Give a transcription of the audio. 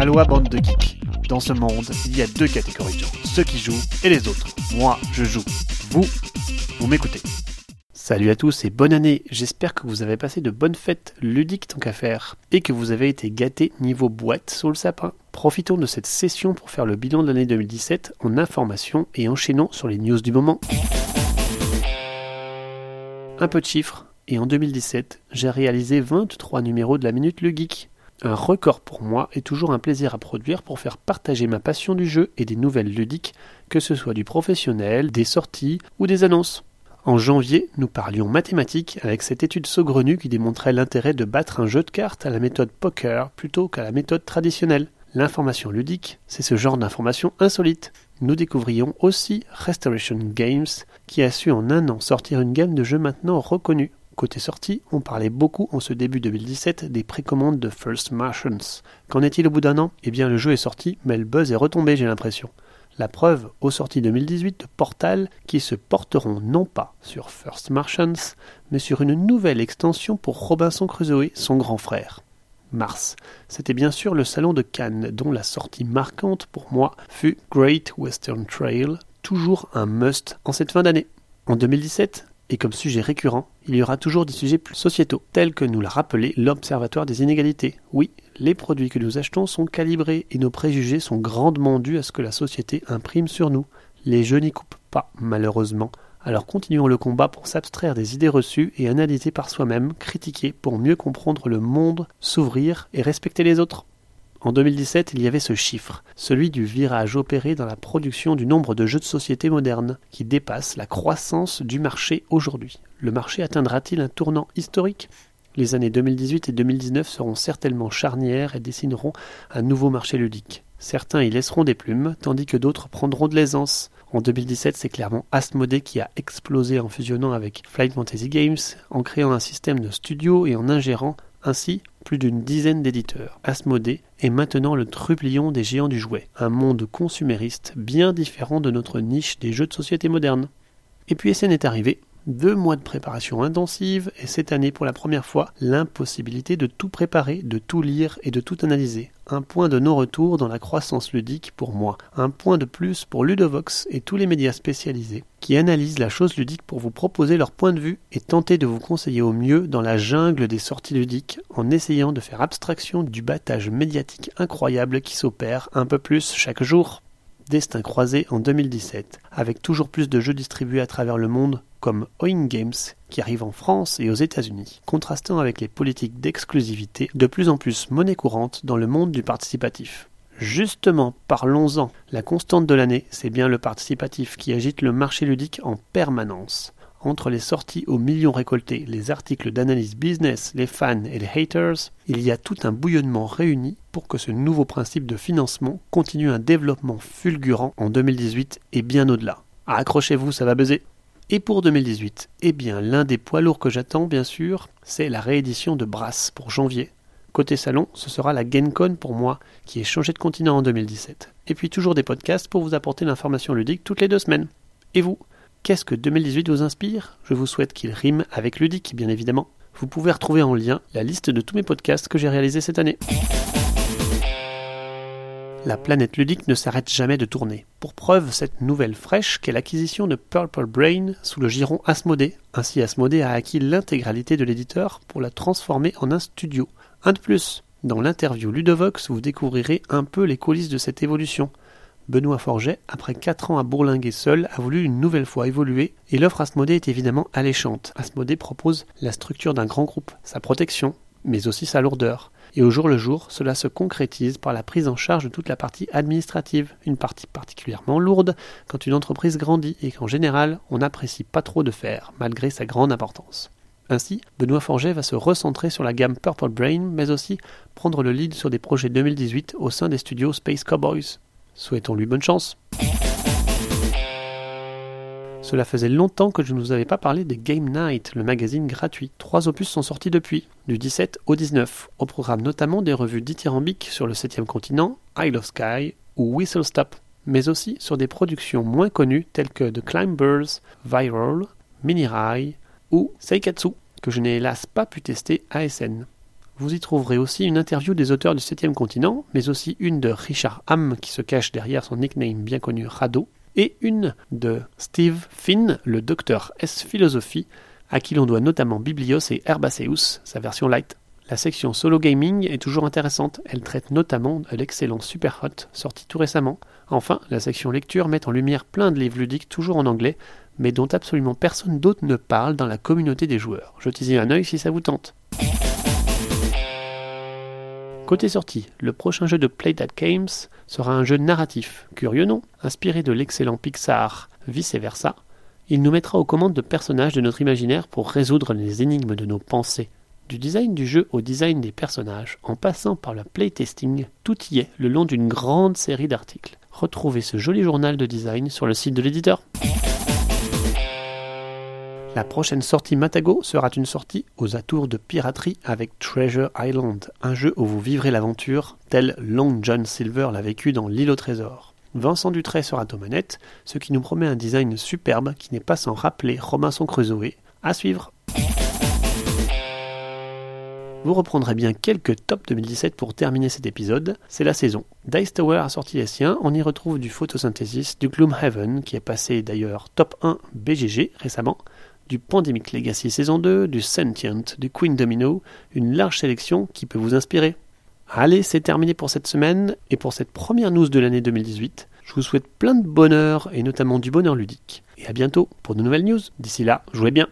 Aloha bande de geeks. Dans ce monde, il y a deux catégories de gens, ceux qui jouent et les autres. Moi, je joue. Vous, vous m'écoutez. Salut à tous et bonne année. J'espère que vous avez passé de bonnes fêtes ludiques tant qu'à faire et que vous avez été gâtés niveau boîte sous le sapin. Profitons de cette session pour faire le bilan de l'année 2017 en information et enchaînons sur les news du moment. Un peu de chiffres, et en 2017, j'ai réalisé 23 numéros de la Minute Le Geek. Un record pour moi et toujours un plaisir à produire pour faire partager ma passion du jeu et des nouvelles ludiques, que ce soit du professionnel, des sorties ou des annonces. En janvier, nous parlions mathématiques avec cette étude saugrenue qui démontrait l'intérêt de battre un jeu de cartes à la méthode poker plutôt qu'à la méthode traditionnelle. L'information ludique, c'est ce genre d'information insolite. Nous découvrions aussi Restoration Games, qui a su en un an sortir une gamme de jeux maintenant reconnus. Côté sortie, on parlait beaucoup en ce début 2017 des précommandes de First Martians. Qu'en est-il au bout d'un an? Eh bien, le jeu est sorti, mais le buzz est retombé, j'ai l'impression. La preuve, aux sorties 2018 de Portal, qui se porteront non pas sur First Martians, mais sur une nouvelle extension pour Robinson Crusoe, son grand frère. Mars. C'était bien sûr le salon de Cannes, dont la sortie marquante pour moi fut Great Western Trail, toujours un must en cette fin d'année. En 2017, et comme sujet récurrent, il y aura toujours des sujets plus sociétaux, tels que nous l'a rappelé l'Observatoire des inégalités. Oui, les produits que nous achetons sont calibrés et nos préjugés sont grandement dus à ce que la société imprime sur nous. Les jeux n'y coupent pas, malheureusement. Alors continuons le combat pour s'abstraire des idées reçues et analyser par soi-même, critiquer pour mieux comprendre le monde, s'ouvrir et respecter les autres. En 2017, il y avait ce chiffre, celui du virage opéré dans la production du nombre de jeux de société modernes, qui dépasse la croissance du marché aujourd'hui. Le marché atteindra-t-il un tournant historique? Les années 2018 et 2019 seront certainement charnières et dessineront un nouveau marché ludique. Certains y laisseront des plumes, tandis que d'autres prendront de l'aisance. En 2017, c'est clairement Asmodee qui a explosé en fusionnant avec Flight Fantasy Games, en créant un système de studio et en ingérant ainsi plus d'une dizaine d'éditeurs. Asmodée est maintenant le trublion des géants du jouet, un monde consumériste bien différent de notre niche des jeux de société modernes. Et puis SN est arrivé, deux mois de préparation intensive et cette année pour la première fois l'impossibilité de tout préparer, de tout lire et de tout analyser. Un point de non-retour dans la croissance ludique pour moi, un point de plus pour Ludovox et tous les médias spécialisés qui analysent la chose ludique pour vous proposer leur point de vue et tenter de vous conseiller au mieux dans la jungle des sorties ludiques en essayant de faire abstraction du battage médiatique incroyable qui s'opère un peu plus chaque jour. Destin croisé en 2017, avec toujours plus de jeux distribués à travers le monde, comme Oing Games, qui arrive en France et aux États-Unis, contrastant avec les politiques d'exclusivité de plus en plus monnaie courante dans le monde du participatif. Justement, parlons-en. La constante de l'année, c'est bien le participatif qui agite le marché ludique en permanence. Entre les sorties aux millions récoltés, les articles d'analyse business, les fans et les haters, il y a tout un bouillonnement réuni pour que ce nouveau principe de financement continue un développement fulgurant en 2018 et bien au-delà. Accrochez-vous, ça va buzzer. Et pour 2018, eh bien l'un des poids lourds que j'attends bien sûr, c'est la réédition de Brass pour janvier. Côté salon, ce sera la GenCon pour moi, qui est changé de continent en 2017. Et puis toujours des podcasts pour vous apporter l'information ludique toutes les deux semaines. Et vous Qu'est-ce que 2018 vous inspire? Je vous souhaite qu'il rime avec ludique, bien évidemment. Vous pouvez retrouver en lien la liste de tous mes podcasts que j'ai réalisés cette année. La planète ludique ne s'arrête jamais de tourner. Pour preuve, cette nouvelle fraîche qu'est l'acquisition de Purple Brain sous le giron Asmodee. Ainsi, Asmodee a acquis l'intégralité de l'éditeur pour la transformer en un studio. Un de plus, dans l'interview Ludovox, vous découvrirez un peu les coulisses de cette évolution. Benoît Forget, après 4 ans à bourlinguer seul, a voulu une nouvelle fois évoluer et l'offre Asmodée est évidemment alléchante. Asmodée propose la structure d'un grand groupe, sa protection, mais aussi sa lourdeur. Et au jour le jour, cela se concrétise par la prise en charge de toute la partie administrative, une partie particulièrement lourde quand une entreprise grandit et qu'en général on n'apprécie pas trop de faire, malgré sa grande importance. Ainsi, Benoît Forget va se recentrer sur la gamme Purple Brain, mais aussi prendre le lead sur des projets 2018 au sein des studios Space Cowboys. Souhaitons-lui bonne chance. Cela faisait longtemps que je ne vous avais pas parlé des Game Night, le magazine gratuit. Trois opus sont sortis depuis, du 17 au 19, au programme notamment des revues dithyrambiques sur le 7 continent, Isle of Sky ou Whistle Stop, mais aussi sur des productions moins connues telles que The Climbers, Viral, Mini Rai ou Seikatsu, que je n'ai hélas pas pu tester à SN. Vous y trouverez aussi une interview des auteurs du 7 continent, mais aussi une de Richard Hamm qui se cache derrière son nickname bien connu Rado, et une de Steve Finn, le docteur S Philosophie, à qui l'on doit notamment Biblios et Herbaceus, sa version light. La section solo gaming est toujours intéressante, elle traite notamment de l'excellent Superhot, sorti tout récemment. Enfin, la section lecture met en lumière plein de livres ludiques toujours en anglais, mais dont absolument personne d'autre ne parle dans la communauté des joueurs. Jetez-y un œil si ça vous tente. Côté sortie, le prochain jeu de Play That Games sera un jeu narratif, curieux non, inspiré de l'excellent Pixar, vice versa. Il nous mettra aux commandes de personnages de notre imaginaire pour résoudre les énigmes de nos pensées. Du design du jeu au design des personnages, en passant par le playtesting, tout y est le long d'une grande série d'articles. Retrouvez ce joli journal de design sur le site de l'éditeur. La prochaine sortie Matago sera une sortie aux atours de piraterie avec Treasure Island, un jeu où vous vivrez l'aventure tel Long John Silver l'a vécu dans L'île au trésor. Vincent Dutray sera aux manettes, ce qui nous promet un design superbe qui n'est pas sans rappeler Robinson Crusoe. À suivre vous reprendrez bien quelques top 2017 pour terminer cet épisode. C'est la saison. Dice Tower a sorti les siens. On y retrouve du Photosynthesis, du Gloomhaven, qui est passé d'ailleurs top 1 BGG récemment, du Pandemic Legacy saison 2, du Sentient, du Queen Domino, une large sélection qui peut vous inspirer. Allez, c'est terminé pour cette semaine et pour cette première news de l'année 2018. Je vous souhaite plein de bonheur et notamment du bonheur ludique. Et à bientôt pour de nouvelles news. D'ici là, jouez bien.